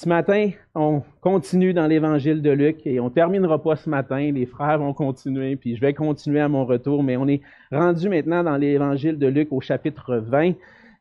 Ce matin, on continue dans l'évangile de Luc et on terminera pas ce matin. Les frères vont continuer, puis je vais continuer à mon retour, mais on est rendu maintenant dans l'évangile de Luc au chapitre 20.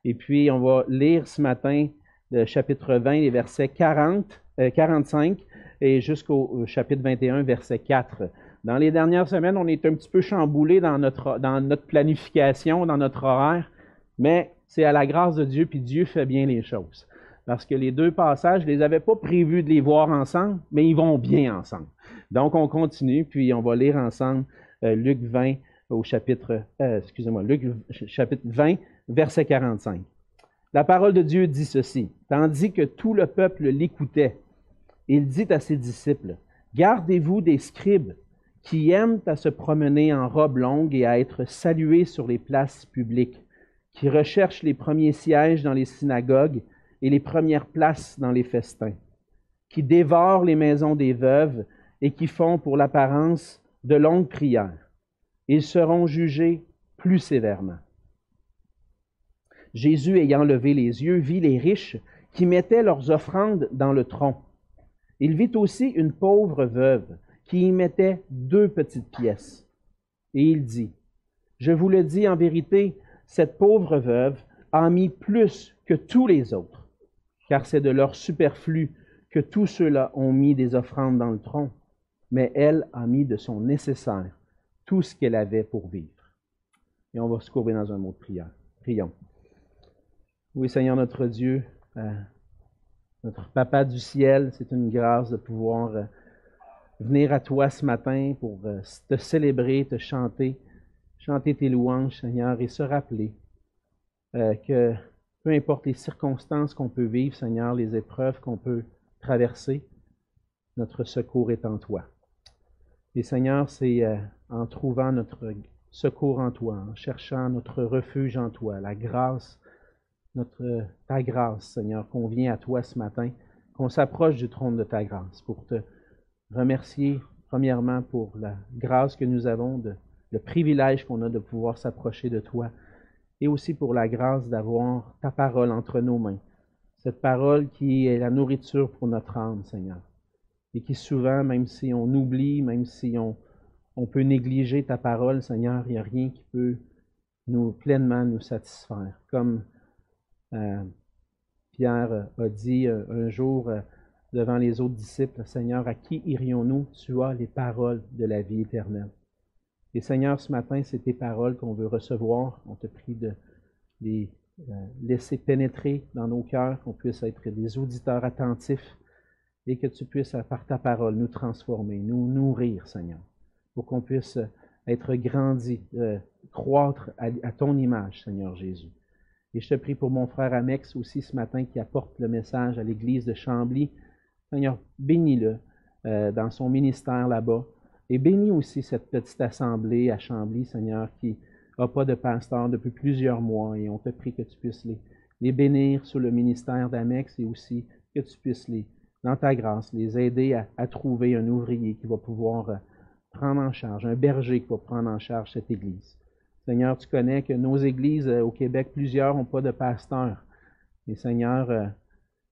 Et puis, on va lire ce matin le chapitre 20, les versets 40, 45 euh, et jusqu'au chapitre 21, verset 4. Dans les dernières semaines, on est un petit peu chamboulé dans notre, dans notre planification, dans notre horaire, mais c'est à la grâce de Dieu, puis Dieu fait bien les choses parce que les deux passages, je ne les avais pas prévus de les voir ensemble, mais ils vont bien ensemble. Donc, on continue, puis on va lire ensemble euh, Luc 20 au chapitre, euh, excusez-moi, Luc chapitre 20, verset 45. La parole de Dieu dit ceci, tandis que tout le peuple l'écoutait, il dit à ses disciples, Gardez-vous des scribes qui aiment à se promener en robe longue et à être salués sur les places publiques, qui recherchent les premiers sièges dans les synagogues et les premières places dans les festins, qui dévorent les maisons des veuves et qui font pour l'apparence de longues prières. Ils seront jugés plus sévèrement. Jésus, ayant levé les yeux, vit les riches qui mettaient leurs offrandes dans le tronc. Il vit aussi une pauvre veuve qui y mettait deux petites pièces. Et il dit, Je vous le dis en vérité, cette pauvre veuve a mis plus que tous les autres car c'est de leur superflu que tous ceux-là ont mis des offrandes dans le tronc, mais elle a mis de son nécessaire tout ce qu'elle avait pour vivre. Et on va se courber dans un mot de prière. Prions. Oui, Seigneur notre Dieu, euh, notre Papa du ciel, c'est une grâce de pouvoir euh, venir à toi ce matin pour euh, te célébrer, te chanter, chanter tes louanges, Seigneur, et se rappeler que peu importe les circonstances qu'on peut vivre, Seigneur, les épreuves qu'on peut traverser, notre secours est en toi. Et Seigneur, c'est euh, en trouvant notre secours en toi, en cherchant notre refuge en toi, la grâce, notre, ta grâce, Seigneur, qu'on vient à toi ce matin, qu'on s'approche du trône de ta grâce pour te remercier, premièrement, pour la grâce que nous avons, de, le privilège qu'on a de pouvoir s'approcher de toi et aussi pour la grâce d'avoir ta parole entre nos mains. Cette parole qui est la nourriture pour notre âme, Seigneur. Et qui souvent, même si on oublie, même si on, on peut négliger ta parole, Seigneur, il n'y a rien qui peut nous pleinement nous satisfaire. Comme euh, Pierre a dit euh, un jour euh, devant les autres disciples, Seigneur, à qui irions-nous? Tu as les paroles de la vie éternelle. Et Seigneur, ce matin, c'est tes paroles qu'on veut recevoir. On te prie de les euh, laisser pénétrer dans nos cœurs, qu'on puisse être des auditeurs attentifs et que tu puisses, par ta parole, nous transformer, nous nourrir, Seigneur, pour qu'on puisse être grandi, euh, croître à, ton image, Seigneur Jésus. Et je te prie pour mon frère Amex aussi ce matin qui apporte le message à l'église de Chambly. Seigneur, bénis-le euh, dans son ministère là-bas. Et bénis aussi cette petite assemblée à Chambly, Seigneur, qui n'a pas de pasteur depuis plusieurs mois. Et on te prie que tu puisses les, bénir sous le ministère d'Amex et aussi que tu puisses les, dans ta grâce, les aider à, trouver un ouvrier qui va pouvoir euh, prendre en charge, un berger qui va prendre en charge cette Église. Seigneur, tu connais que nos églises euh, au Québec, plusieurs n'ont pas de pasteur. Et Seigneur, euh,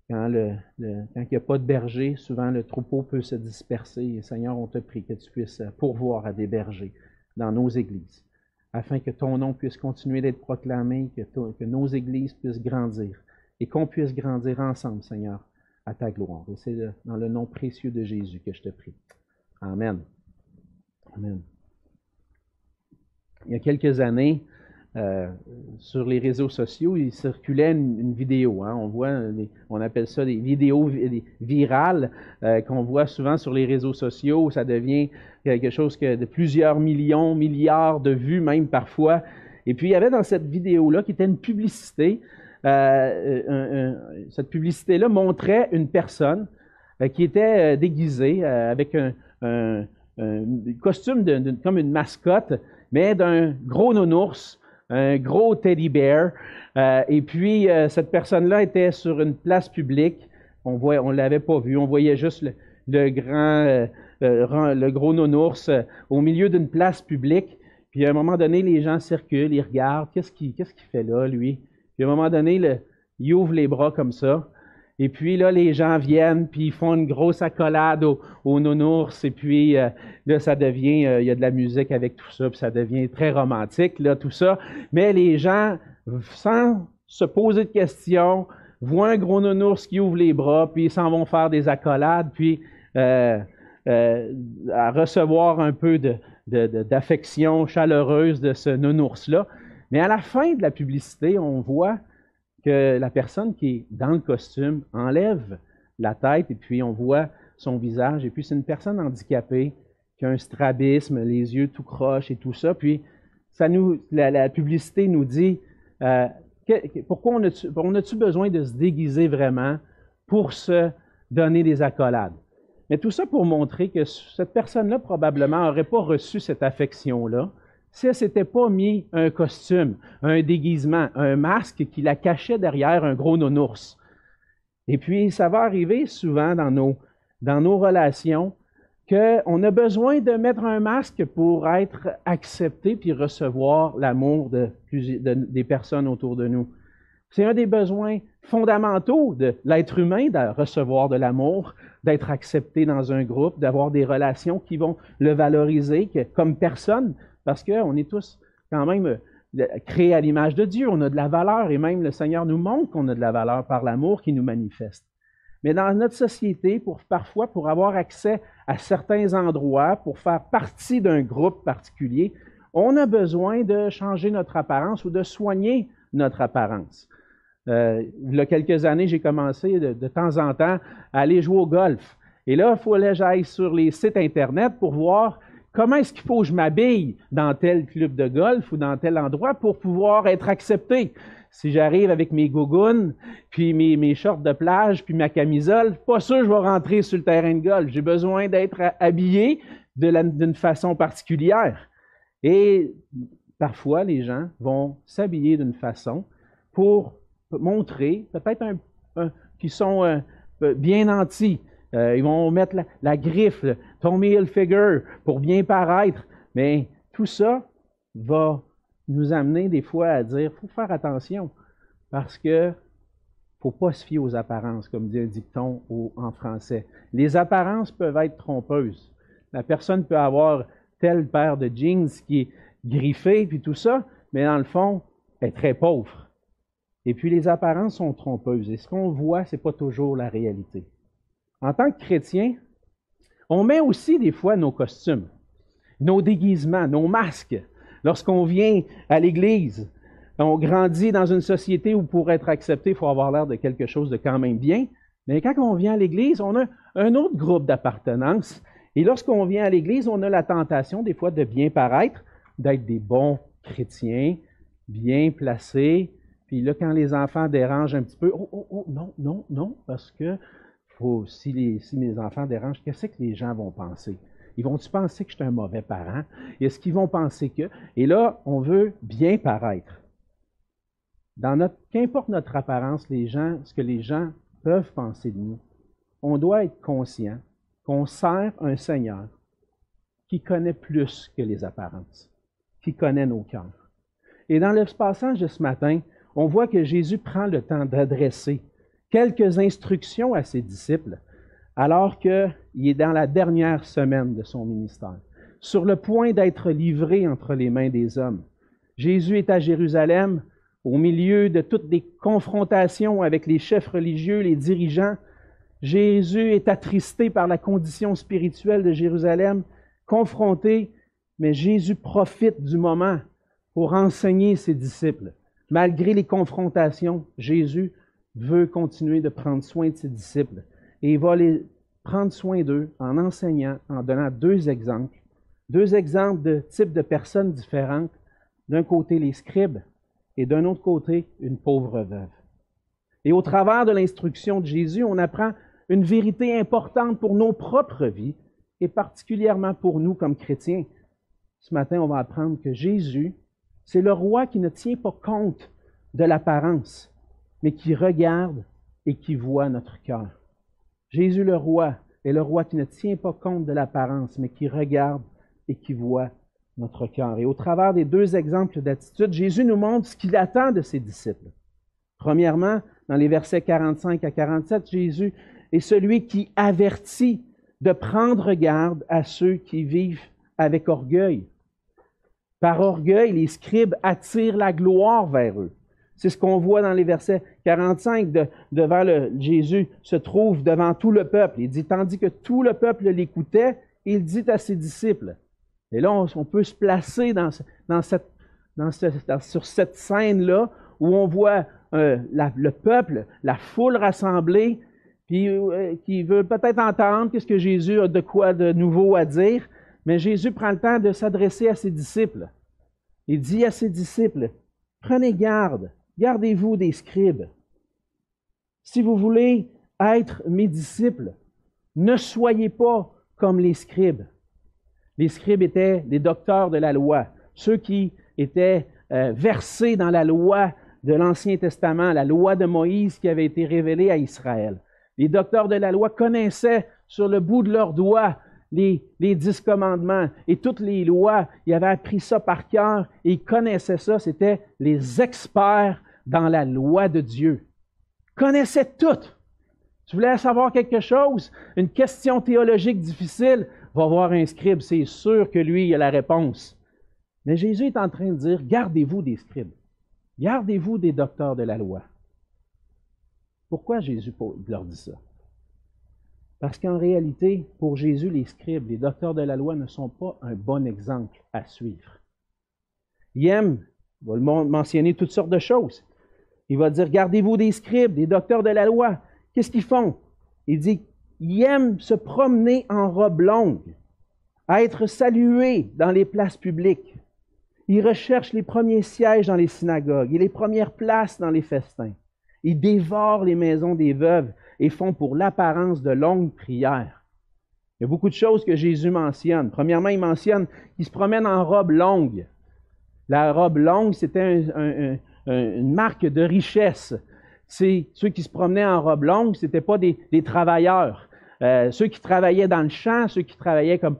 quand, le, il n'y a pas de berger, souvent le troupeau peut se disperser. Seigneur, on te prie que tu puisses pourvoir à des bergers dans nos églises, afin que ton nom puisse continuer d'être proclamé, que, que nos églises puissent grandir et qu'on puisse grandir ensemble, Seigneur, à ta gloire. Et c'est dans le nom précieux de Jésus que je te prie. Amen. Amen. Il y a quelques années, euh, sur les réseaux sociaux, il circulait une, vidéo. Hein. on voit, on appelle ça des vidéos virales euh, qu'on voit souvent sur les réseaux sociaux. Ça devient quelque chose que de plusieurs millions, milliards de vues même parfois. Et puis il y avait dans cette vidéo-là qui était une publicité. Euh, cette publicité-là montrait une personne qui était déguisée avec un, costume comme une mascotte, mais d'un gros nounours un gros teddy bear. Euh, et puis, euh, cette personne-là était sur une place publique. On ne l'avait pas vu. On voyait juste le, grand, euh, le gros nounours au milieu d'une place publique. Puis, à un moment donné, les gens circulent, ils regardent. Qu'est-ce qu'il fait là, lui? Puis, à un moment donné, il ouvre les bras comme ça. Et puis là, les gens viennent, puis ils font une grosse accolade aux, aux nounours, et puis euh, là, ça devient, euh, il y a de la musique avec tout ça, puis ça devient très romantique, là, tout ça. Mais les gens, sans se poser de questions, voient un gros nounours qui ouvre les bras, puis ils s'en vont faire des accolades, puis euh, à recevoir un peu de, d'affection chaleureuse de ce nounours-là. Mais à la fin de la publicité, on voit que la personne qui est dans le costume enlève la tête et puis on voit son visage. Et puis c'est une personne handicapée qui a un strabisme, les yeux tout croches et tout ça. Puis ça nous, la, publicité nous dit euh, pourquoi on a-tu besoin de se déguiser vraiment pour se donner des accolades? Mais tout ça pour montrer que cette personne-là probablement n'aurait pas reçu cette affection-là si elle s'était pas mis un costume, un déguisement, un masque qui la cachait derrière un gros nounours. Et puis, ça va arriver souvent dans nos, dans nos relations qu'on a besoin de mettre un masque pour être accepté puis recevoir l'amour de, des personnes autour de nous. C'est un des besoins fondamentaux de l'être humain de recevoir de l'amour, d'être accepté dans un groupe, d'avoir des relations qui vont le valoriser comme personne, parce qu'on est tous quand même euh, créés à l'image de Dieu, on a de la valeur et même le Seigneur nous montre qu'on a de la valeur par l'amour qui nous manifeste. Mais dans notre société, parfois, pour avoir accès à certains endroits, pour faire partie d'un groupe particulier, on a besoin de changer notre apparence ou de soigner notre apparence. Euh, il y a quelques années, j'ai commencé de, temps en temps à aller jouer au golf. Et là, il faut que j'aille sur les sites Internet pour voir Comment est-ce qu'il faut que je m'habille dans tel club de golf ou dans tel endroit pour pouvoir être accepté? Si j'arrive avec mes gougounes, puis mes, shorts de plage, puis ma camisole, pas sûr que je vais rentrer sur le terrain de golf. J'ai besoin d'être habillé d'une façon particulière. Et parfois, les gens vont s'habiller d'une façon pour montrer peut-être qu'ils sont euh, bien nantis, euh, ils vont mettre la, griffe, Tommy figure pour bien paraître. Mais tout ça va nous amener des fois à dire faut faire attention parce que faut pas se fier aux apparences, comme dit un dicton en français. Les apparences peuvent être trompeuses. La personne peut avoir telle paire de jeans qui est griffée, puis tout ça, mais dans le fond, elle est très pauvre. Et puis les apparences sont trompeuses. Et ce qu'on voit, ce n'est pas toujours la réalité en tant que chrétien, on met aussi des fois nos costumes, nos déguisements, nos masques. Lorsqu'on vient à l'Église, on grandit dans une société où pour être accepté, il faut avoir l'air de quelque chose de quand même bien. Mais quand on vient à l'Église, on a un autre groupe d'appartenance. Et lorsqu'on vient à l'Église, on a la tentation des fois de bien paraître, d'être des bons chrétiens, bien placés. Puis là, quand les enfants dérangent un petit peu, oh, oh, oh, non, non, non, parce que si, les, si mes enfants dérangent, qu'est-ce que les gens vont penser? Ils vont-tu penser que je suis un mauvais parent? Est-ce qu'ils vont penser que... Et là, on veut bien paraître. Dans notre, qu'importe notre apparence, les gens, ce que les gens peuvent penser de nous, on doit être conscient qu'on sert un Seigneur qui connaît plus que les apparences, qui connaît nos cœurs. Et dans le passage de ce matin, on voit que Jésus prend le temps d'adresser quelques instructions à ses disciples alors qu'il est dans la dernière semaine de son ministère, sur le point d'être livré entre les mains des hommes. Jésus est à Jérusalem, au milieu de toutes les confrontations avec les chefs religieux, les dirigeants. Jésus est attristé par la condition spirituelle de Jérusalem, confronté, mais Jésus profite du moment pour enseigner ses disciples. Malgré les confrontations, Jésus veut continuer de prendre soin de ses disciples et il va les prendre soin d'eux en enseignant, en donnant deux exemples, deux exemples de types de personnes différentes. D'un côté, les scribes et d'un autre côté, une pauvre veuve. Et au travers de l'instruction de Jésus, on apprend une vérité importante pour nos propres vies et particulièrement pour nous comme chrétiens. Ce matin, on va apprendre que Jésus, c'est le roi qui ne tient pas compte de l'apparence, mais qui regarde et qui voit notre cœur. Jésus le roi est le roi qui ne tient pas compte de l'apparence, mais qui regarde et qui voit notre cœur. Et au travers des deux exemples d'attitude, Jésus nous montre ce qu'il attend de ses disciples. Premièrement, dans les versets 45 à 47, Jésus est celui qui avertit de prendre garde à ceux qui vivent avec orgueil. Par orgueil, les scribes attirent la gloire vers eux. C'est ce qu'on voit dans les versets 45 de, devant le, Jésus se trouve devant tout le peuple. Il dit, tandis que tout le peuple l'écoutait, il dit à ses disciples. Et là, on, peut se placer dans, cette, sur cette scène-là où on voit euh, le peuple, la foule rassemblée, euh, qui veut peut-être entendre qu'est-ce que Jésus a de quoi de nouveau à dire, mais Jésus prend le temps de s'adresser à ses disciples. Il dit à ses disciples, prenez garde, gardez-vous des scribes. Si vous voulez être mes disciples, ne soyez pas comme les scribes. Les scribes étaient des docteurs de la loi, ceux qui étaient euh, versés dans la loi de l'Ancien Testament, la loi de Moïse qui avait été révélée à Israël. Les docteurs de la loi connaissaient sur le bout de leurs doigts les, les, dix commandements et toutes les lois. Ils avaient appris ça par cœur et ils connaissaient ça. C'était les experts dans la loi de Dieu. Ils connaissaient tout. Tu voulais savoir quelque chose, une question théologique difficile, va voir un scribe, c'est sûr que lui, il a la réponse. Mais Jésus est en train de dire, gardez-vous des scribes. Gardez-vous des docteurs de la loi. Pourquoi Jésus leur dit ça? Parce qu'en réalité, pour Jésus, les scribes, les docteurs de la loi ne sont pas un bon exemple à suivre. Il aime, il va mentionner toutes sortes de choses. Il va dire, gardez-vous des scribes, des docteurs de la loi. Qu'est-ce qu'ils font? Il dit, ils aiment se promener en robe longue, à être salués dans les places publiques, ils recherchent les premiers sièges dans les synagogues et les premières places dans les festins. Ils dévorent les maisons des veuves et font pour l'apparence de longues prières. Il y a beaucoup de choses que Jésus mentionne. Premièrement, il mentionne qu'ils se promènent en robe longue. La robe longue, c'était une marque de richesse. C'est ceux qui se promenaient en robe longue, ce n'étaient pas des, travailleurs. Euh, ceux qui travaillaient dans le champ, ceux qui travaillaient comme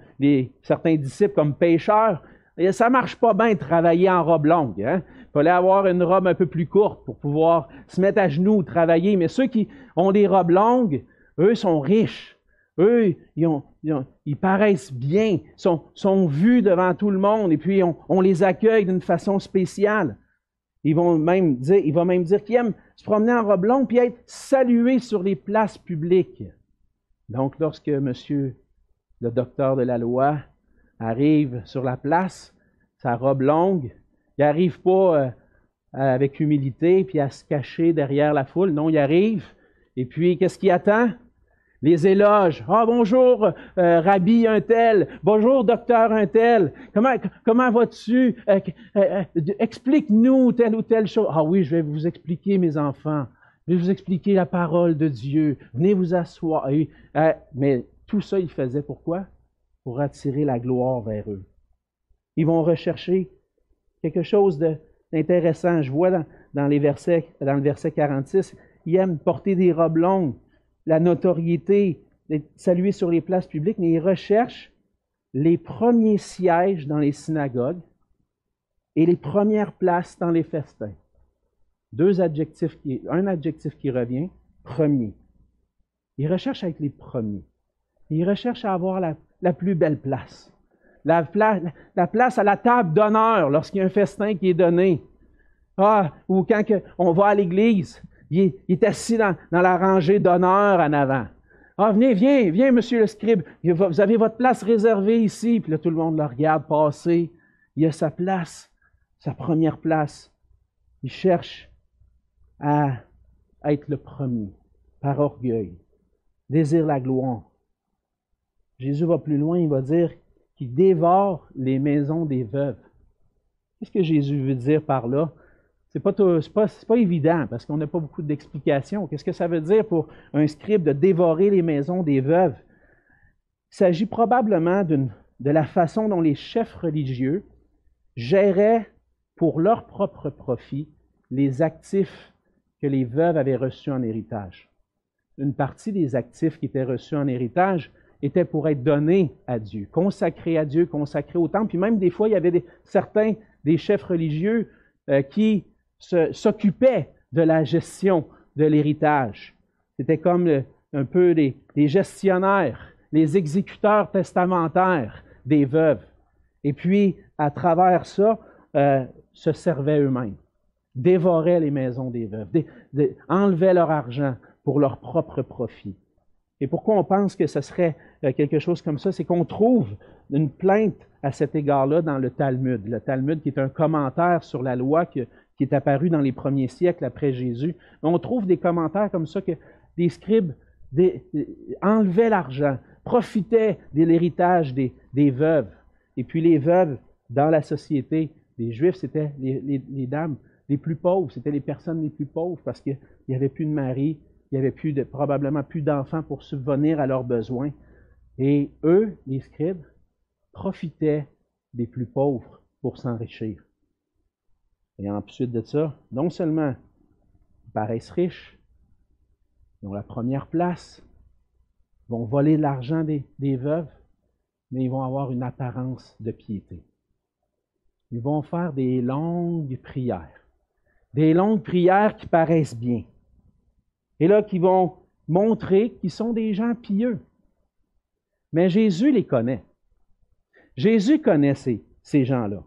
certains disciples comme pêcheurs, et ça marche pas bien de travailler en robe longue. Hein? Il fallait avoir une robe un peu plus courte pour pouvoir se mettre à genoux, travailler. Mais ceux qui ont des robes longues, eux sont riches. Eux, ils, paraissent bien, sont, vus devant tout le monde, et puis on, les accueille d'une façon spéciale. Il va même dire qu'ils aiment se promener en robe longue puis être salués sur les places publiques. Donc, lorsque monsieur le docteur de la loi arrive sur la place, sa robe longue. Il n'arrive pas euh, avec humilité puis à se cacher derrière la foule. Non, il arrive. Et puis, qu'est-ce qu'il attend? Les éloges. Ah, bonjour, euh, Rabbi un tel. Bonjour, docteur un tel. Comment, comment vas-tu? Euh, explique-nous telle ou telle chose. Ah oui, je vais vous expliquer, mes enfants. Je vais vous expliquer la parole de Dieu. Venez vous asseoir. mais tout ça, il faisait pourquoi? pour attirer la gloire vers eux. Ils vont rechercher quelque chose d'intéressant. Je vois dans, les versets, dans le verset 46, ils aiment porter des robes longues, la notoriété, saluer sur les places publiques, mais ils recherchent les premiers sièges dans les synagogues et les premières places dans les festins. Deux adjectifs qui, un adjectif qui revient, premier. Ils recherchent à être les premiers. Ils recherchent à avoir la, la plus belle place. La, place à la table d'honneur lorsqu'il y a un festin qui est donné. Ah, ou quand on va à l'église, il, est assis dans, la rangée d'honneur en avant. Ah, venez, viens, viens, monsieur le scribe. Vous avez votre place réservée ici. Puis là, tout le monde le regarde passer. Il a sa place, sa première place. Il cherche à être le premier par orgueil, désire la gloire. Jésus va plus loin, il va dire qu'il dévore les maisons des veuves. Qu'est-ce que Jésus veut dire par là? Ce n'est pas, pas, pas, évident parce qu'on n'a pas beaucoup d'explications. Qu'est-ce que ça veut dire pour un scribe de dévorer les maisons des veuves? Il s'agit probablement de la façon dont les chefs religieux géraient pour leur propre profit les actifs que les veuves avaient reçus en héritage. Une partie des actifs qui étaient reçus en héritage était pour être donné à Dieu, consacré à Dieu, consacré au temple. Puis même des fois, il y avait certains des chefs religieux euh, qui s'occupaient de la gestion de l'héritage. C'était comme un peu les, gestionnaires, les exécuteurs testamentaires des veuves. Et puis, à travers ça, euh, se servaient eux-mêmes, dévoraient les maisons des veuves, enlevaient leur argent pour leur propre profit. Et pourquoi on pense que ce serait euh, quelque chose comme ça? C'est qu'on trouve une plainte à cet égard-là dans le Talmud. Le Talmud qui est un commentaire sur la loi qui, est apparu dans les premiers siècles après Jésus. On trouve des commentaires comme ça que des scribes enlevaient l'argent, profitaient de l'héritage des, veuves. Et puis les veuves, dans la société, les Juifs, c'était les, dames les plus pauvres, c'était les personnes les plus pauvres parce qu'il n'y avait plus de mari, il n'y avait plus probablement plus d'enfants pour subvenir à leurs besoins. Et eux, les scribes, profitaient des plus pauvres pour s'enrichir. Et ensuite de ça, non seulement ils paraissent riches, ils ont la première place, ils vont voler l'argent des, veuves, mais ils vont avoir une apparence de piété. Ils vont faire des longues prières, des longues prières qui paraissent bien, et là qui vont montrer qu'ils sont des gens pieux. Mais Jésus les connaît. Jésus connaît ces gens-là.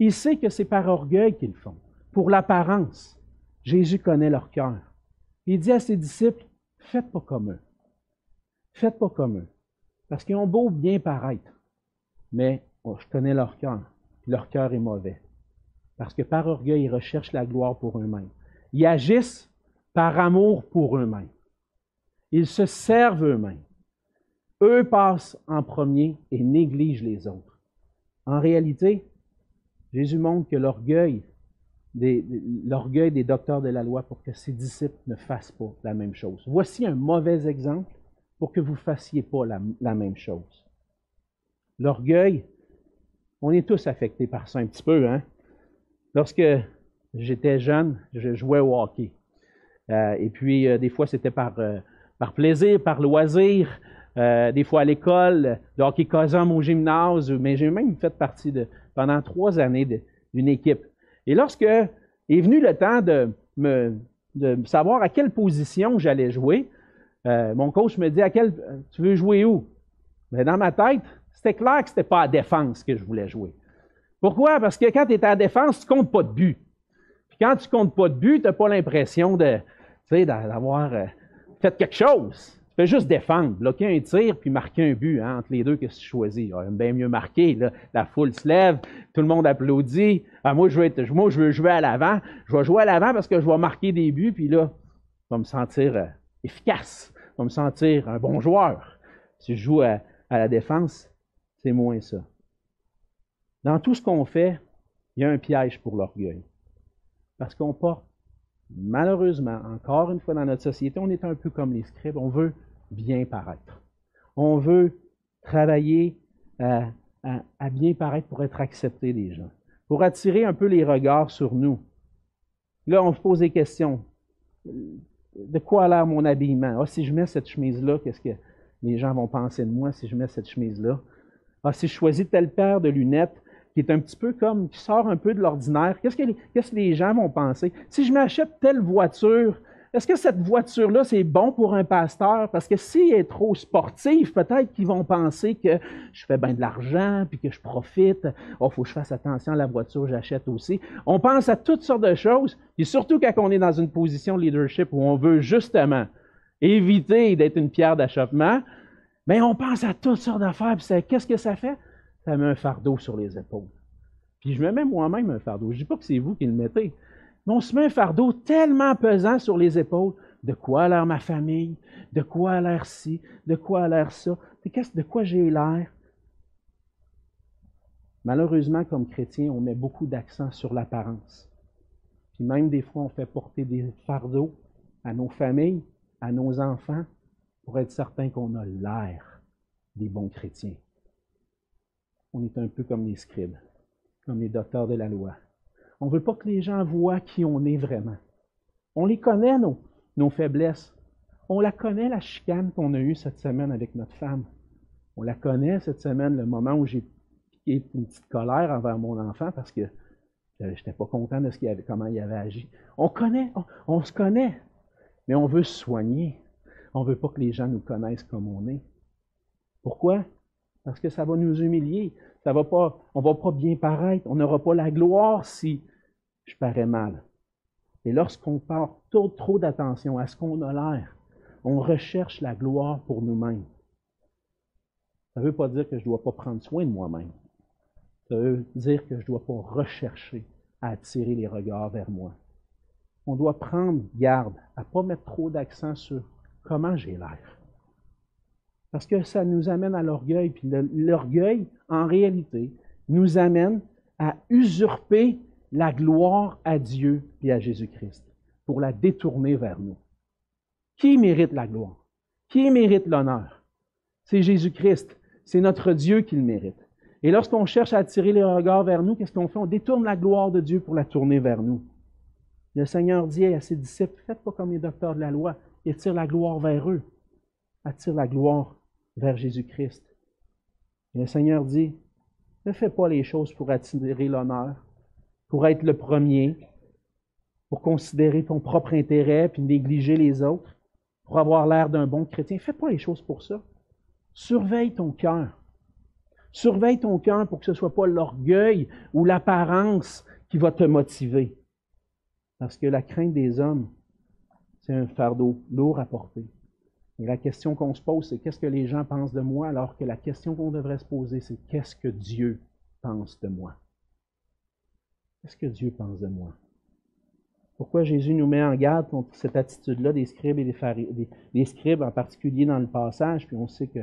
Il sait que c'est par orgueil qu'ils font, pour l'apparence. Jésus connaît leur cœur. Il dit à ses disciples, faites pas comme eux. Faites pas comme eux. Parce qu'ils ont beau bien paraître, mais oh, je connais leur cœur. Leur cœur est mauvais. Parce que par orgueil, ils recherchent la gloire pour eux-mêmes. Ils agissent par amour pour eux-mêmes. Ils se servent eux-mêmes. Eux passent en premier et négligent les autres. En réalité, Jésus montre que l'orgueil des, l'orgueil des docteurs de la loi pour que ses disciples ne fassent pas la même chose. Voici un mauvais exemple pour que vous ne fassiez pas la, la même chose. L'orgueil, on est tous affectés par ça un petit peu. Hein? Lorsque j'étais jeune, je jouais au hockey. Euh, et puis, euh, des fois, c'était par, euh, par plaisir, par loisir. des fois à l'école, le hockey cosum au gymnase, mais j'ai même fait partie de, pendant trois années d'une équipe. Et lorsque est venu le temps de, me, savoir à quelle position j'allais jouer, mon coach me dit à quel, tu veux jouer où? Mais dans ma tête, c'était clair que ce n'était pas à défense que je voulais jouer. Pourquoi? Parce que quand tu es à défense, tu ne comptes pas de but. Puis quand tu ne comptes pas de but, tu n'as pas l'impression de, d'avoir euh, fait quelque chose. Fais juste défendre, bloquer un tir puis marquer un but. Hein, entre les deux, qu'est-ce que tu choisis? Ah, bien mieux marquer. La foule se lève, tout le monde applaudit. Ah, moi, je veux jouer à l'avant. Je vais jouer à l'avant parce que je vais marquer des buts, puis là, je vais me sentir euh, efficace. Je vais me sentir un bon joueur. Si je joue à, à la défense, c'est moins ça. Dans tout ce qu'on fait, il y a un piège pour l'orgueil. Parce qu'on porte malheureusement, encore une fois dans notre société, on est un peu comme les scribes, on veut bien paraître. On veut travailler à, bien paraître pour être accepté des gens, pour attirer un peu les regards sur nous. Là, on se pose des questions. De quoi a l'air mon habillement? Ah, si je mets cette chemise-là, qu'est-ce que les gens vont penser de moi si je mets cette chemise-là? Ah, si je choisis telle paire de lunettes, qui est un petit peu comme, qui sort un peu de l'ordinaire. Qu'est-ce que les gens vont penser? Si je m'achète telle voiture, est-ce que cette voiture-là, c'est bon pour un pasteur? Parce que s'il est trop sportif, peut-être qu'ils vont penser que je fais bien de l'argent, puis que je profite. Oh, faut que je fasse attention à la voiture j'achète aussi. On pense à toutes sortes de choses, et surtout quand on est dans une position de leadership où on veut justement éviter d'être une pierre d'achoppement, mais on pense à toutes sortes d'affaires, puis qu'est-ce que ça fait? ça met un fardeau sur les épaules. Puis je me mets moi-même un fardeau. Je ne dis pas que c'est vous qui le mettez. Mais on se met un fardeau tellement pesant sur les épaules. De quoi a l'air ma famille? De quoi a l'air ci? De quoi a l'air ça? De quoi j'ai l'air? Malheureusement, comme chrétien, on met beaucoup d'accent sur l'apparence. Puis même des fois, on fait porter des fardeaux à nos familles, à nos enfants, pour être certain qu'on a l'air des bons chrétiens on est un peu comme les scribes, comme les docteurs de la loi. On ne veut pas que les gens voient qui on est vraiment. On les connaît, nos, nos faiblesses. On la connaît, la chicane qu'on a eue cette semaine avec notre femme. On la connaît cette semaine, le moment où j'ai piqué une petite colère envers mon enfant parce que je n'étais pas content de ce qu'il avait, comment il avait agi. On connaît, on, se connaît. mais on veut se soigner. On ne veut pas que les gens nous connaissent comme on est. Pourquoi? Parce que ça va nous humilier. Ça va pas, on va pas bien paraître. On n'aura pas la gloire si je parais mal. Et lorsqu'on porte trop, trop d'attention à ce qu'on a l'air, on recherche la gloire pour nous-mêmes. Ça ne veut pas dire que je ne dois pas prendre soin de moi-même. Ça veut dire que je ne dois pas rechercher à attirer les regards vers moi. On doit prendre garde à ne pas mettre trop d'accent sur comment j'ai l'air. Parce que ça nous amène à l'orgueil. Puis l'orgueil, en réalité, nous amène à usurper la gloire à Dieu et à Jésus-Christ pour la détourner vers nous. Qui mérite la gloire? Qui mérite l'honneur? C'est Jésus-Christ. C'est notre Dieu qui le mérite. Et lorsqu'on cherche à attirer les regards vers nous, qu'est-ce qu'on fait? On détourne la gloire de Dieu pour la tourner vers nous. Le Seigneur dit à ses disciples, faites pas comme les docteurs de la loi, ils attirent la gloire vers eux. Attire la gloire vers Jésus-Christ. Le Seigneur dit, ne fais pas les choses pour attirer l'honneur, pour être le premier, pour considérer ton propre intérêt puis négliger les autres, pour avoir l'air d'un bon chrétien. Fais pas les choses pour ça. Surveille ton cœur. Surveille ton cœur pour que ce ne soit pas l'orgueil ou l'apparence qui va te motiver. Parce que la crainte des hommes, c'est un fardeau lourd à porter. Et la question qu'on se pose, c'est qu'est-ce que les gens pensent de moi, alors que la question qu'on devrait se poser, c'est qu'est-ce que Dieu pense de moi? Qu'est-ce que Dieu pense de moi? Pourquoi Jésus nous met en garde contre cette attitude-là des scribes et des, des, scribes, en particulier dans le passage, puis on sait que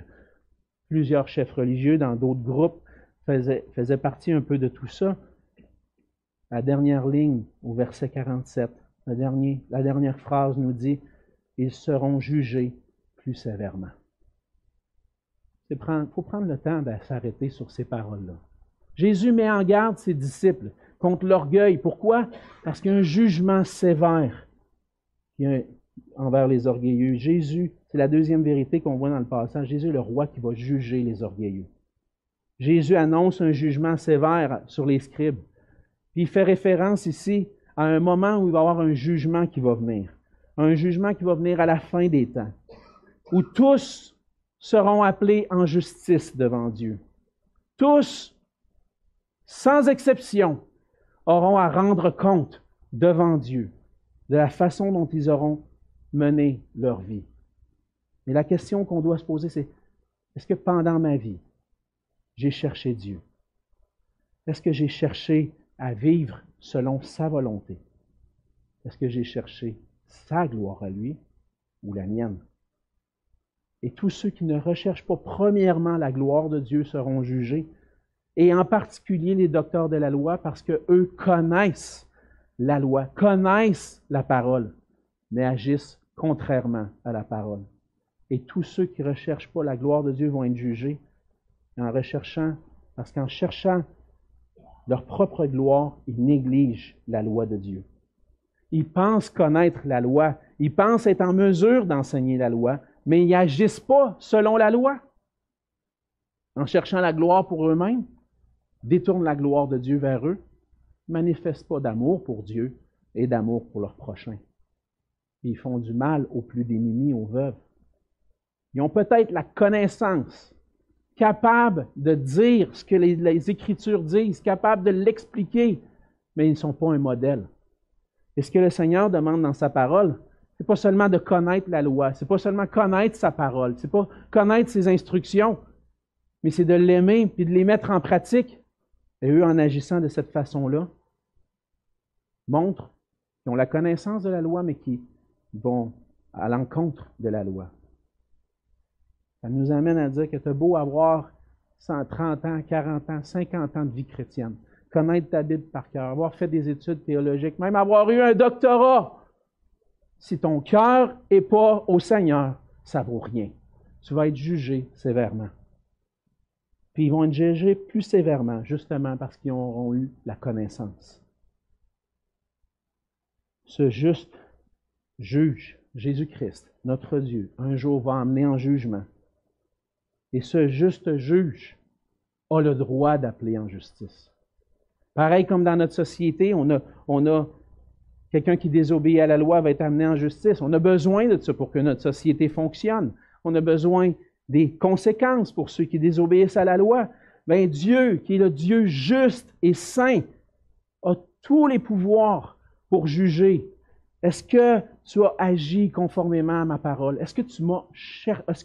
plusieurs chefs religieux dans d'autres groupes faisaient, partie un peu de tout ça. La dernière ligne, au verset 47, la, dernière, la dernière phrase nous dit Ils seront jugés sévèrement. Il faut prendre le temps de s'arrêter sur ces paroles-là. Jésus met en garde ses disciples contre l'orgueil. Pourquoi? Parce qu'il y a un jugement sévère envers les orgueilleux. Jésus, c'est la deuxième vérité qu'on voit dans le passage. Jésus est le roi qui va juger les orgueilleux. Jésus annonce un jugement sévère sur les scribes. Puis il fait référence ici à un moment où il va y avoir un jugement qui va venir. Un jugement qui va venir à la fin des temps où tous seront appelés en justice devant Dieu. Tous, sans exception, auront à rendre compte devant Dieu de la façon dont ils auront mené leur vie. Mais la question qu'on doit se poser, c'est est-ce que pendant ma vie, j'ai cherché Dieu? Est-ce que j'ai cherché à vivre selon sa volonté? Est-ce que j'ai cherché sa gloire à lui ou la mienne? Et tous ceux qui ne recherchent pas premièrement la gloire de Dieu seront jugés, et en particulier les docteurs de la loi, parce qu'eux connaissent la loi, connaissent la parole, mais agissent contrairement à la parole. Et tous ceux qui ne recherchent pas la gloire de Dieu vont être jugés en recherchant, parce qu'en cherchant leur propre gloire, ils négligent la loi de Dieu. Ils pensent connaître la loi, ils pensent être en mesure d'enseigner la loi, mais ils n'agissent pas selon la loi. En cherchant la gloire pour eux-mêmes, détournent la gloire de Dieu vers eux, manifestent pas d'amour pour Dieu et d'amour pour leurs prochains. Ils font du mal aux plus démunis, aux veuves. Ils ont peut-être la connaissance, capable de dire ce que les, Écritures disent, capable de l'expliquer, mais ils ne sont pas un modèle. Et ce que le Seigneur demande dans sa parole, c'est pas seulement de connaître la loi, c'est pas seulement connaître sa parole, c'est pas connaître ses instructions, mais c'est de l'aimer puis de les mettre en pratique. Et eux, en agissant de cette façon-là, montrent qu'ils ont la connaissance de la loi, mais qui vont à l'encontre de la loi. Ça nous amène à dire que tu as beau avoir 130 ans, 40 ans, 50 ans de vie chrétienne, connaître ta Bible par cœur, avoir fait des études théologiques, même avoir eu un doctorat, si ton cœur n'est pas au Seigneur, ça vaut rien. Tu vas être jugé sévèrement. Puis ils vont être jugés plus sévèrement, justement parce qu'ils auront eu la connaissance. Ce juste juge, Jésus-Christ, notre Dieu, un jour va emmener en jugement. Et ce juste juge a le droit d'appeler en justice. Pareil comme dans notre société, on a, on a Quelqu'un qui désobéit à la loi va être amené en justice. On a besoin de ça pour que notre société fonctionne. On a besoin des conséquences pour ceux qui désobéissent à la loi. Ben Dieu, qui est le Dieu juste et saint, a tous les pouvoirs pour juger. Est-ce que tu as agi conformément à ma parole? Est-ce que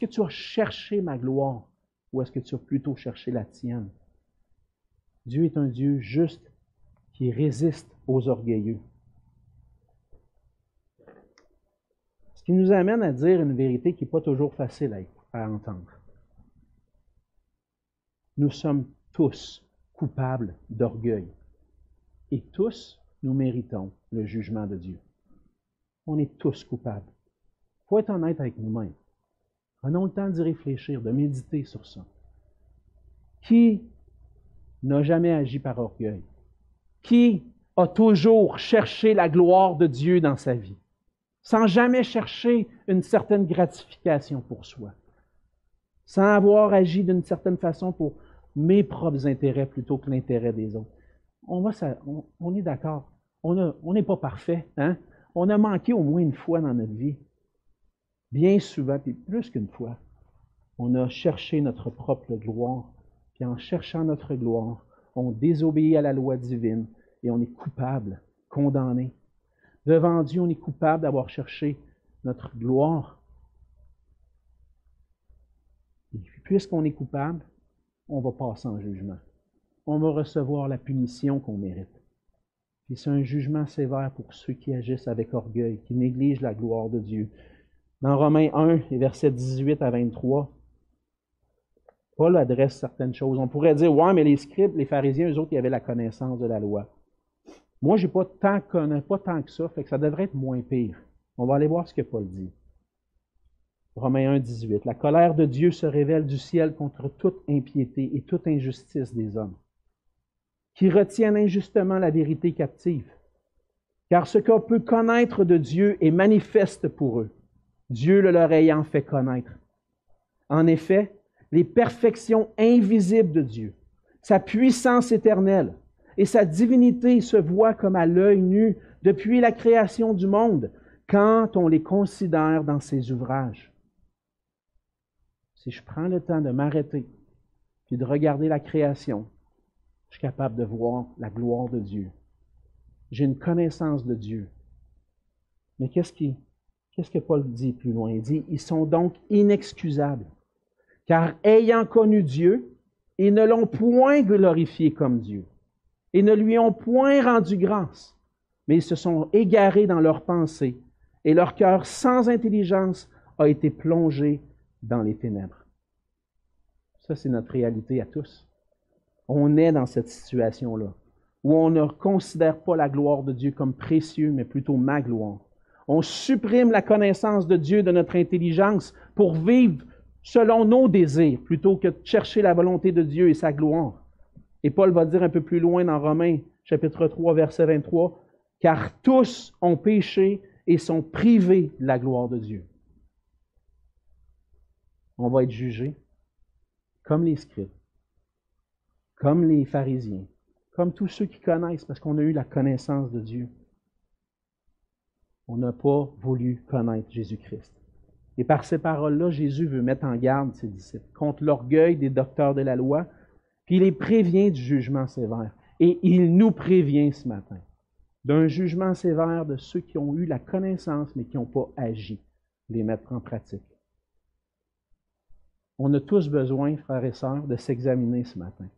tu as cherché ma gloire? Ou est-ce que tu as plutôt cherché la tienne? Dieu est un Dieu juste qui résiste aux orgueilleux. Ce qui nous amène à dire une vérité qui n'est pas toujours facile à, entendre. Nous sommes tous coupables d'orgueil. Et tous, nous méritons le jugement de Dieu. On est tous coupables. Il faut être honnête avec nous-mêmes. Prenons le temps d'y réfléchir, de méditer sur ça. Qui n'a jamais agi par orgueil? Qui a toujours cherché la gloire de Dieu dans sa vie? Sans jamais chercher une certaine gratification pour soi, sans avoir agi d'une certaine façon pour mes propres intérêts plutôt que l'intérêt des autres. On, est d'accord. On n'est pas parfait. Hein? On a manqué au moins une fois dans notre vie. Bien souvent, puis plus qu'une fois. On a cherché notre propre gloire. Puis en cherchant notre gloire, on désobéit à la loi divine et on est coupable, condamné. Devant Dieu, on est coupable d'avoir cherché notre gloire. Et puisqu'on est coupable, on va passer en jugement. On va recevoir la punition qu'on mérite. Et c'est un jugement sévère pour ceux qui agissent avec orgueil, qui négligent la gloire de Dieu. Dans Romains 1, versets 18 à 23, Paul adresse certaines choses. On pourrait dire, ouais, mais les scribes, les pharisiens, eux autres, ils avaient la connaissance de la loi. Moi, je pas tant, pas tant que ça, que ça devrait être moins pire. On va aller voir ce que Paul dit. Romains 1, 18. La colère de Dieu se révèle du ciel contre toute impiété et toute injustice des hommes, qui retiennent injustement la vérité captive. Car ce qu'on peut connaître de Dieu est manifeste pour eux, Dieu le leur ayant fait connaître. En effet, les perfections invisibles de Dieu, sa puissance éternelle, et sa divinité se voit comme à l'œil nu depuis la création du monde, quand on les considère dans ses ouvrages. Si je prends le temps de m'arrêter puis de regarder la création, je suis capable de voir la gloire de Dieu. J'ai une connaissance de Dieu. Mais qu'est-ce, qui, qu'est-ce que Paul dit plus loin? Il dit, ils sont donc inexcusables, car ayant connu Dieu, ils ne l'ont point glorifié comme Dieu et ne lui ont point rendu grâce, mais ils se sont égarés dans leurs pensées, et leur cœur sans intelligence a été plongé dans les ténèbres. Ça, c'est notre réalité à tous. On est dans cette situation-là, où on ne considère pas la gloire de Dieu comme précieux, mais plutôt ma gloire. On supprime la connaissance de Dieu de notre intelligence pour vivre selon nos désirs, plutôt que de chercher la volonté de Dieu et sa gloire. Et Paul va dire un peu plus loin dans Romains chapitre 3, verset 23, car tous ont péché et sont privés de la gloire de Dieu. On va être jugés comme les scribes, comme les pharisiens, comme tous ceux qui connaissent, parce qu'on a eu la connaissance de Dieu. On n'a pas voulu connaître Jésus-Christ. Et par ces paroles-là, Jésus veut mettre en garde ses disciples contre l'orgueil des docteurs de la loi, puis il les prévient du jugement sévère. Et il nous prévient ce matin d'un jugement sévère de ceux qui ont eu la connaissance mais qui n'ont pas agi, les mettre en pratique. On a tous besoin, frères et sœurs, de s'examiner ce matin.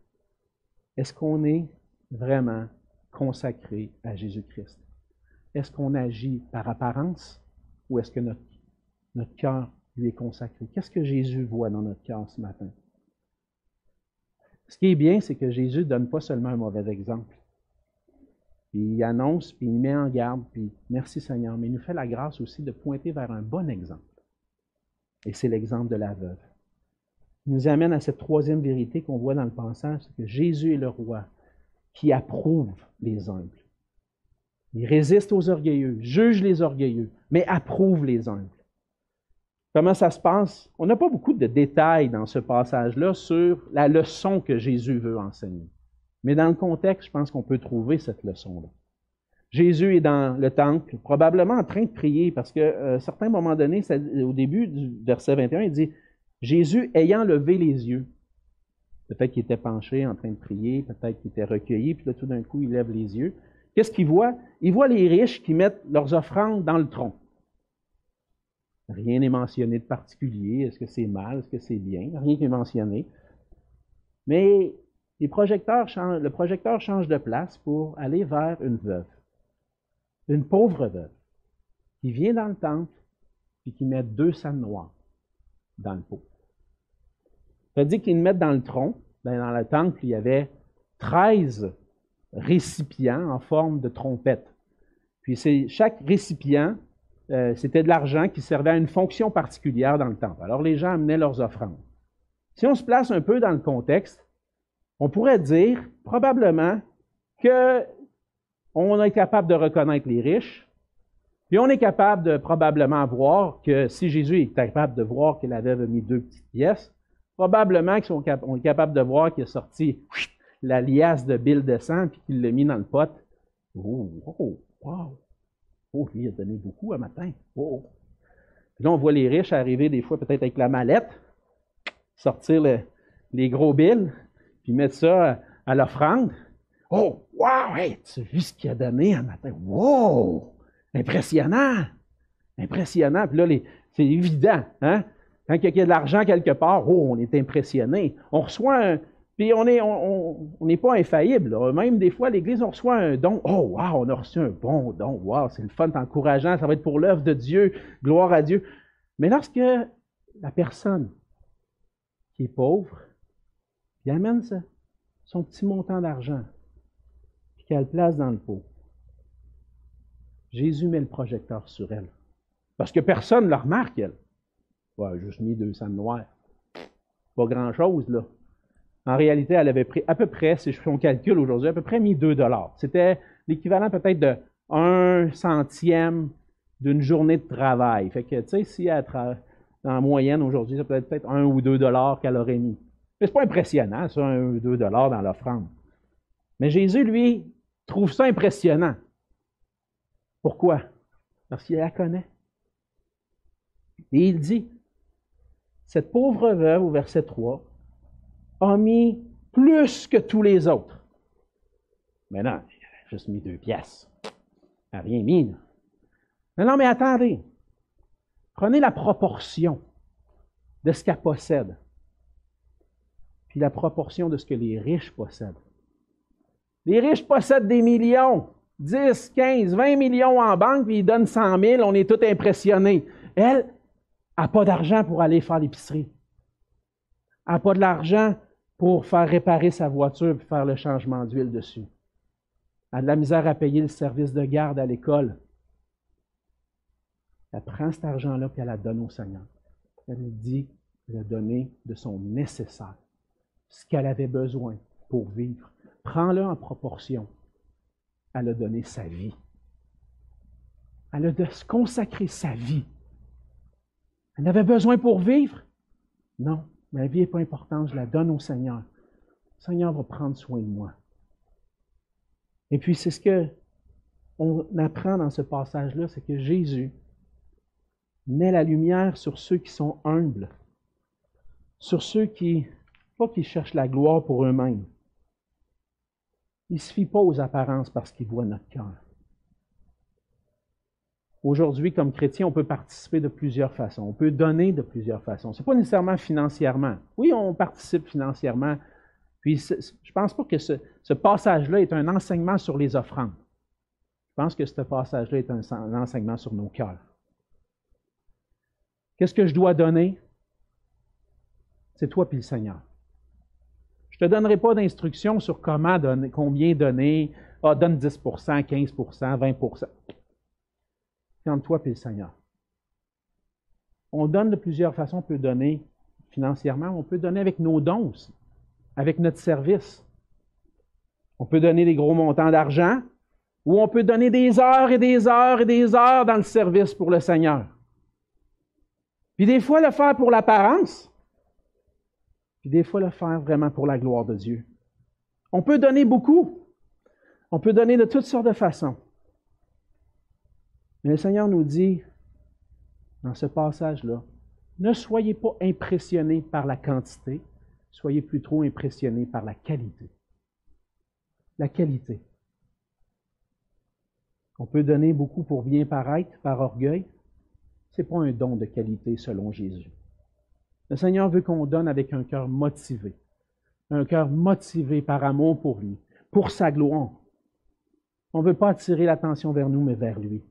Est-ce qu'on est vraiment consacré à Jésus-Christ? Est-ce qu'on agit par apparence ou est-ce que notre, notre cœur lui est consacré? Qu'est-ce que Jésus voit dans notre cœur ce matin? Ce qui est bien, c'est que Jésus ne donne pas seulement un mauvais exemple. Il annonce, puis il met en garde, puis merci Seigneur, mais il nous fait la grâce aussi de pointer vers un bon exemple. Et c'est l'exemple de la veuve. Il nous amène à cette troisième vérité qu'on voit dans le passage, c'est que Jésus est le roi qui approuve les humbles. Il résiste aux orgueilleux, juge les orgueilleux, mais approuve les humbles. Comment ça se passe? On n'a pas beaucoup de détails dans ce passage-là sur la leçon que Jésus veut enseigner. Mais dans le contexte, je pense qu'on peut trouver cette leçon-là. Jésus est dans le temple, probablement en train de prier, parce qu'à un certain moment donné, au début du verset 21, il dit Jésus ayant levé les yeux. Peut-être qu'il était penché en train de prier, peut-être qu'il était recueilli, puis là, tout d'un coup, il lève les yeux. Qu'est-ce qu'il voit? Il voit les riches qui mettent leurs offrandes dans le tronc. Rien n'est mentionné de particulier. Est-ce que c'est mal? Est-ce que c'est bien? Rien n'est mentionné. Mais le projecteur change de place pour aller vers une veuve. Une pauvre veuve qui vient dans le temple et qui met deux sangs noirs dans le pot. Ça veut dire qu'ils le mettent dans le tronc. Ben, dans le temple, il y avait 13 récipients en forme de trompette. Puis chaque récipient, euh, c'était de l'argent qui servait à une fonction particulière dans le temple. Alors les gens amenaient leurs offrandes. Si on se place un peu dans le contexte, on pourrait dire probablement que on est capable de reconnaître les riches, puis on est capable de probablement voir que si Jésus est capable de voir qu'il avait mis deux petites pièces, probablement qu'on est capable de voir qu'il a sorti la liasse de Bill de sang puis qu'il l'a mis dans le pot. Oh, oh, wow! Oh, lui, il a donné beaucoup un matin. Oh. Puis là, on voit les riches arriver des fois peut-être avec la mallette, sortir les gros billes, puis mettre ça à l'offrande. Oh, wow! Hey, tu as vu ce qu'il a donné un matin? Wow! Impressionnant! Impressionnant. Puis là, c'est évident, hein? Quand il y a de l'argent quelque part, oh, on est impressionné. On reçoit un. Puis on n'est on, pas infaillible. Même des fois, l'Église, on reçoit un don. Oh, wow, on a reçu un bon don. Wow, c'est le fun, c'est encourageant. Ça va être pour l'œuvre de Dieu. Gloire à Dieu. Mais lorsque la personne qui est pauvre, il amène ça, son petit montant d'argent, puis qu'elle place dans le pot, Jésus met le projecteur sur elle. Parce que personne ne le remarque, elle. Ouais, juste mis 200 noirs. Pas grand-chose, là. En réalité, elle avait pris à peu près, si je fais mon calcul aujourd'hui, à peu près mis 2 dollars. C'était l'équivalent peut-être de 1 centième d'une journée de travail. Fait que, tu sais, si elle en moyenne aujourd'hui, ça peut être peut-être 1 ou 2 dollars qu'elle aurait mis. Mais c'est pas impressionnant, ça, 1 ou 2 dollars dans l'offrande. Mais Jésus, lui, trouve ça impressionnant. Pourquoi? Parce qu'il la connaît. Et il dit, cette pauvre veuve, au verset 3, mis plus que tous les autres. Mais non, il a juste mis deux pièces. N'a rien mis. Non, non, mais attendez. Prenez la proportion de ce qu'elle possède, puis la proportion de ce que les riches possèdent. Les riches possèdent des millions, 10, 15, 20 millions en banque, puis ils donnent 100 000, on est tout impressionnés. Elle, n'a pas d'argent pour aller faire l'épicerie. Elle n'a pas de l'argent pour faire réparer sa voiture et faire le changement d'huile dessus. Elle a de la misère à payer le service de garde à l'école. Elle prend cet argent-là et elle la donne au Seigneur. Elle lui dit de donner de son nécessaire, ce qu'elle avait besoin pour vivre. Prends-le en proportion. Elle a donné sa vie. Elle a consacrer sa vie elle avait besoin pour vivre? Non, ma vie n'est pas importante, je la donne au Seigneur. Le Seigneur va prendre soin de moi. Et puis c'est ce que on apprend dans ce passage-là, c'est que Jésus met la lumière sur ceux qui sont humbles, sur ceux qui, pas qui cherchent la gloire pour eux-mêmes. Il ne se fie pas aux apparences parce qu'il voit notre cœur. Aujourd'hui, comme chrétien, on peut participer de plusieurs façons. On peut donner de plusieurs façons. Ce n'est pas nécessairement financièrement. Oui, on participe financièrement. Puis, je ne pense pas que ce, passage-là est un enseignement sur les offrandes. Je pense que ce passage-là est un, enseignement sur nos cœurs. Qu'est-ce que je dois donner? C'est toi puis le Seigneur. Je ne te donnerai pas d'instructions sur comment donner, combien donner. Ah, donne 10% 15% 20 entre toi et le Seigneur. On donne de plusieurs façons. On peut donner financièrement, on peut donner avec nos dons avec notre service. On peut donner des gros montants d'argent ou on peut donner des heures et des heures et des heures dans le service pour le Seigneur. Puis des fois le faire pour l'apparence, puis des fois le faire vraiment pour la gloire de Dieu. On peut donner beaucoup. On peut donner de toutes sortes de façons. Mais le Seigneur nous dit, dans ce passage-là, ne soyez pas impressionnés par la quantité, soyez plutôt impressionnés par la qualité. La qualité. On peut donner beaucoup pour bien paraître, par orgueil. Ce n'est pas un don de qualité selon Jésus. Le Seigneur veut qu'on donne avec un cœur motivé, un cœur motivé par amour pour lui, pour sa gloire. On ne veut pas attirer l'attention vers nous, mais vers lui.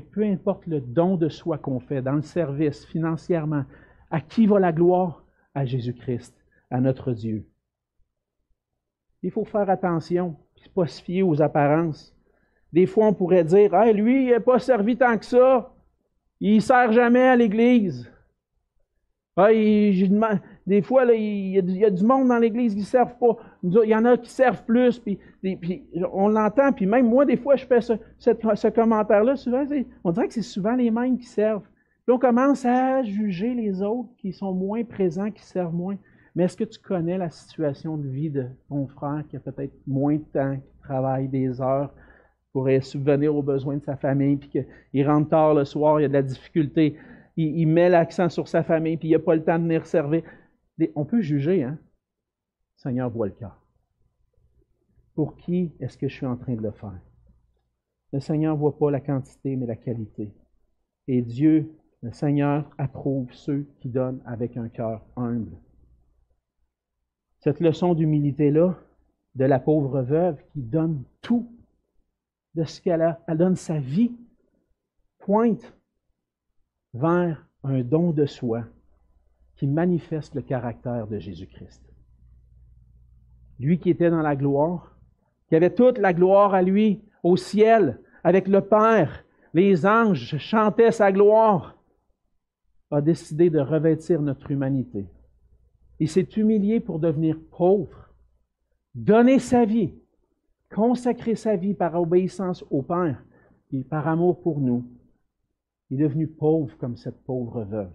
Peu importe le don de soi qu'on fait dans le service, financièrement, à qui va la gloire? À Jésus-Christ, à notre Dieu. Il faut faire attention, ne pas se fier aux apparences. Des fois, on pourrait dire, hey, lui, il n'a pas servi tant que ça. Il ne sert jamais à l'Église. Des fois, il, y a, du monde dans l'Église qui ne servent pas. Il y en a qui servent plus, puis, on l'entend. Puis même moi, des fois, je fais ce, commentaire-là. Souvent, on dirait que c'est souvent les mêmes qui servent. Puis on commence à juger les autres qui sont moins présents, qui servent moins. Mais est-ce que tu connais la situation de vie de ton frère qui a peut-être moins de temps, qui travaille des heures, pourrait subvenir aux besoins de sa famille, puis qu'il rentre tard le soir, il y a de la difficulté, il, met l'accent sur sa famille, puis il n'a pas le temps de venir servir? On peut juger, hein? Le Seigneur voit le cœur. Pour qui est-ce que je suis en train de le faire? Le Seigneur ne voit pas la quantité, mais la qualité. Et Dieu, le Seigneur, approuve ceux qui donnent avec un cœur humble. Cette leçon d'humilité-là, de la pauvre veuve qui donne tout de ce qu'elle a, elle donne sa vie, pointe vers un don de soi qui manifeste le caractère de Jésus-Christ. Lui qui était dans la gloire, qui avait toute la gloire à lui au ciel, avec le Père, les anges chantaient sa gloire, a décidé de revêtir notre humanité. Il s'est humilié pour devenir pauvre, donner sa vie, consacrer sa vie par obéissance au Père et par amour pour nous, il est devenu pauvre comme cette pauvre veuve.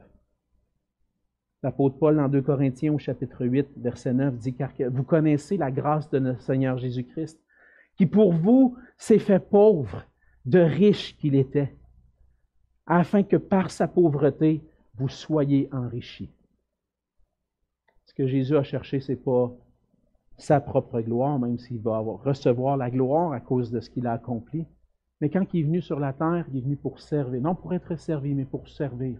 L'apôtre Paul, dans 2 Corinthiens, au chapitre 8, verset 9, dit Car vous connaissez la grâce de notre Seigneur Jésus-Christ, qui pour vous s'est fait pauvre, de riche qu'il était, afin que par sa pauvreté, vous soyez enrichis. Ce que Jésus a cherché, ce n'est pas sa propre gloire, même s'il va recevoir la gloire à cause de ce qu'il a accompli. Mais quand il est venu sur la terre, il est venu pour servir, non pour être servi, mais pour servir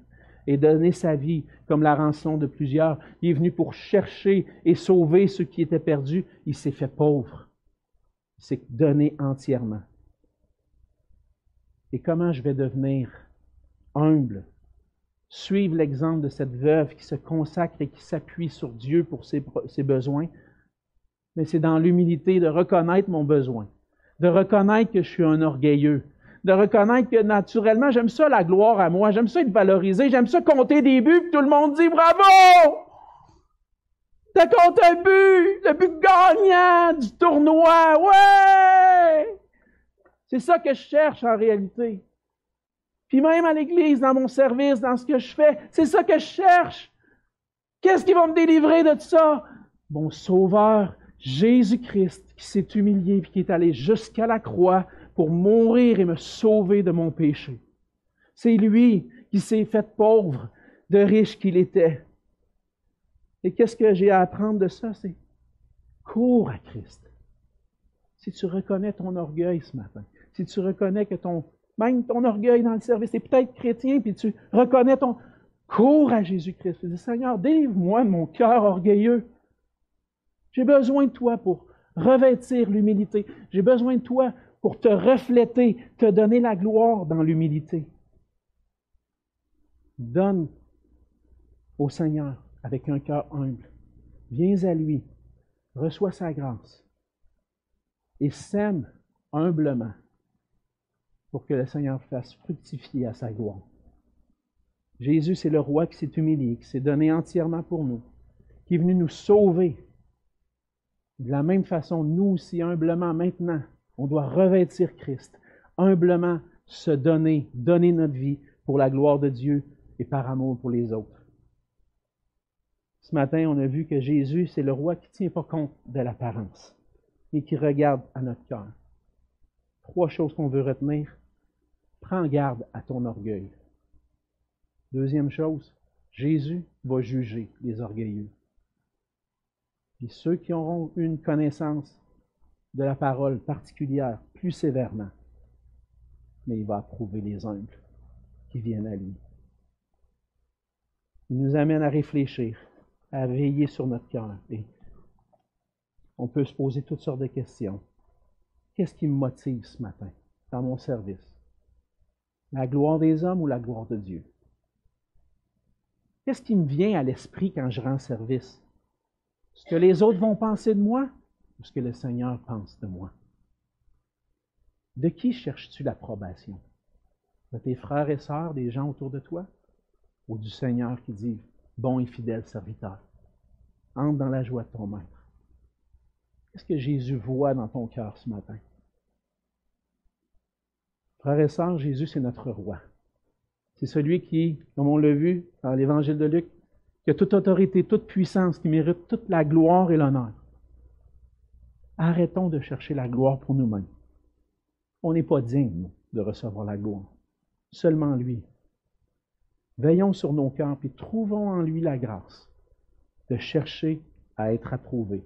et donner sa vie comme la rançon de plusieurs. Il est venu pour chercher et sauver ceux qui étaient perdus. Il s'est fait pauvre. Il s'est donné entièrement. Et comment je vais devenir humble? Suivre l'exemple de cette veuve qui se consacre et qui s'appuie sur Dieu pour ses, ses besoins mais c'est dans l'humilité de reconnaître mon besoin, de reconnaître que je suis un orgueilleux, de reconnaître que naturellement, j'aime ça la gloire à moi, j'aime ça être valorisé, j'aime ça compter des buts, puis tout le monde dit bravo! T'as compté un but, le but gagnant du tournoi, ouais! C'est ça que je cherche en réalité. Puis même à l'église, dans mon service, dans ce que je fais, c'est ça que je cherche. Qu'est-ce qui va me délivrer de tout ça? Mon sauveur Jésus-Christ qui s'est humilié et qui est allé jusqu'à la croix pour mourir et me sauver de mon péché. C'est lui qui s'est fait pauvre, de riche qu'il était. Et qu'est-ce que j'ai à apprendre de ça? C'est cours à Christ. Si tu reconnais ton orgueil ce matin, si tu reconnais que ton, même ton orgueil dans le service, est peut-être chrétien, puis tu reconnais ton, cours à Jésus-Christ. Dis, Seigneur, délivre-moi mon cœur orgueilleux. J'ai besoin de toi pour revêtir l'humilité. J'ai besoin de toi pour te refléter, te donner la gloire dans l'humilité. Donne au Seigneur avec un cœur humble. Viens à lui, reçois sa grâce et sème humblement pour que le Seigneur fasse fructifier à sa gloire. Jésus, c'est le roi qui s'est humilié, qui s'est donné entièrement pour nous, qui est venu nous sauver de la même façon, nous aussi, humblement, maintenant, on doit revêtir Christ, humblement se donner, donner notre vie pour la gloire de Dieu et par amour pour les autres. Ce matin, on a vu que Jésus, c'est le roi qui ne tient pas compte de l'apparence, mais qui regarde à notre cœur. Trois choses qu'on veut retenir. Prends garde à ton orgueil. Deuxième chose, Jésus va juger les orgueilleux. Et ceux qui auront une connaissance de la parole particulière plus sévèrement, mais il va approuver les humbles qui viennent à lui. Il nous amène à réfléchir, à veiller sur notre cœur. Et on peut se poser toutes sortes de questions. Qu'est-ce qui me motive ce matin dans mon service? La gloire des hommes ou la gloire de Dieu? Qu'est-ce qui me vient à l'esprit quand je rends service? Ce que les autres vont penser de moi? Ou ce que le Seigneur pense de moi? De qui cherches-tu l'approbation? De tes frères et sœurs, des gens autour de toi? Ou du Seigneur qui dit, bon et fidèle serviteur, entre dans la joie de ton maître? Qu'est-ce que Jésus voit dans ton cœur ce matin? Frères et sœurs, Jésus, c'est notre roi. C'est celui qui, comme on l'a vu dans l'évangile de Luc, qui a toute autorité, toute puissance, qui mérite toute la gloire et l'honneur. Arrêtons de chercher la gloire pour nous-mêmes. On n'est pas digne de recevoir la gloire. Seulement lui. Veillons sur nos cœurs et trouvons en lui la grâce de chercher à être approuvés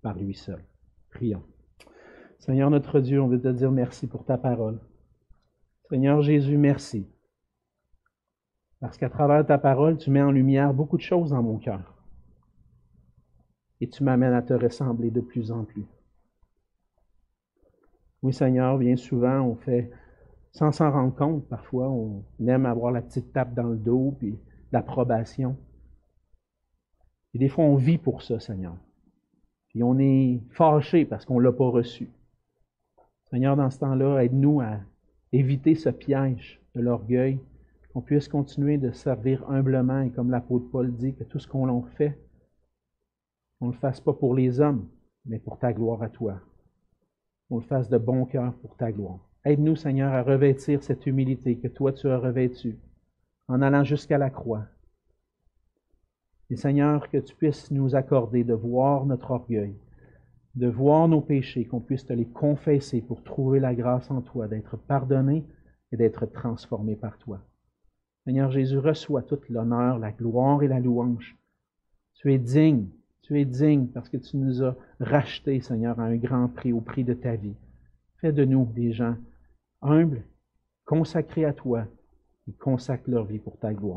par lui seul. Prions. Seigneur notre Dieu, on veut te dire merci pour ta parole. Seigneur Jésus, merci. Parce qu'à travers ta parole, tu mets en lumière beaucoup de choses dans mon cœur. Et tu m'amènes à te ressembler de plus en plus. Oui, Seigneur, bien souvent, on fait, sans s'en rendre compte, parfois, on aime avoir la petite tape dans le dos, puis l'approbation. Et des fois, on vit pour ça, Seigneur. Puis on est fâché parce qu'on ne l'a pas reçu. Seigneur, dans ce temps-là, aide-nous à éviter ce piège de l'orgueil, qu'on puisse continuer de servir humblement et comme l'apôtre Paul dit, que tout ce qu'on l'en fait, on ne le fasse pas pour les hommes, mais pour ta gloire à toi. On le fasse de bon cœur pour ta gloire. Aide-nous, Seigneur, à revêtir cette humilité que toi tu as revêtue en allant jusqu'à la croix. Et Seigneur, que tu puisses nous accorder de voir notre orgueil, de voir nos péchés, qu'on puisse te les confesser pour trouver la grâce en toi, d'être pardonné et d'être transformé par toi. Seigneur Jésus, reçois toute l'honneur, la gloire et la louange. Tu es digne, tu es digne parce que tu nous as rachetés, Seigneur, à un grand prix, au prix de ta vie. Fais de nous des gens humbles, consacrés à toi, qui consacrent leur vie pour ta gloire.